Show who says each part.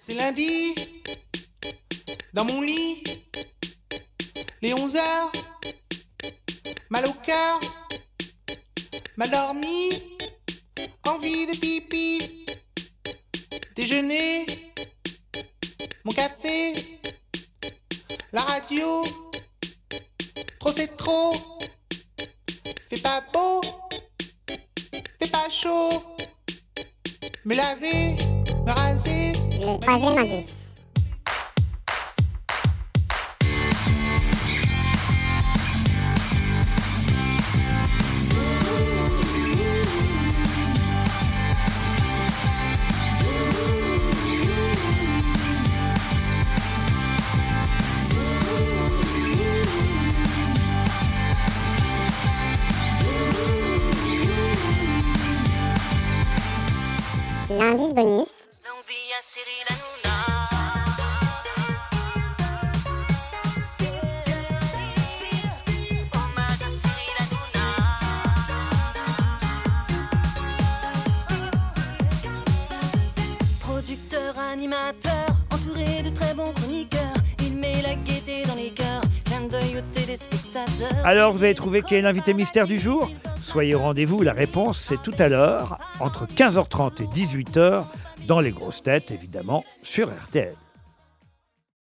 Speaker 1: C'est lundi, dans mon lit, les 11 heures, mal au cœur, mal dormi, envie de pipi, déjeuner, mon café, la radio, trop c'est trop, fais pas beau, fais pas chaud, me laver,
Speaker 2: troisième indice. L'indice bonus.
Speaker 3: Producteur, animateur, entouré de très bons chroniqueurs, il met la gaieté dans les cœurs, clin d'œil aux téléspectateurs.
Speaker 4: Alors vous avez trouvé qui est l'invité mystère du jour? Soyez au rendez-vous, la réponse c'est tout à l'heure, entre 15h30 et 18h, dans les grosses têtes évidemment, sur RTL.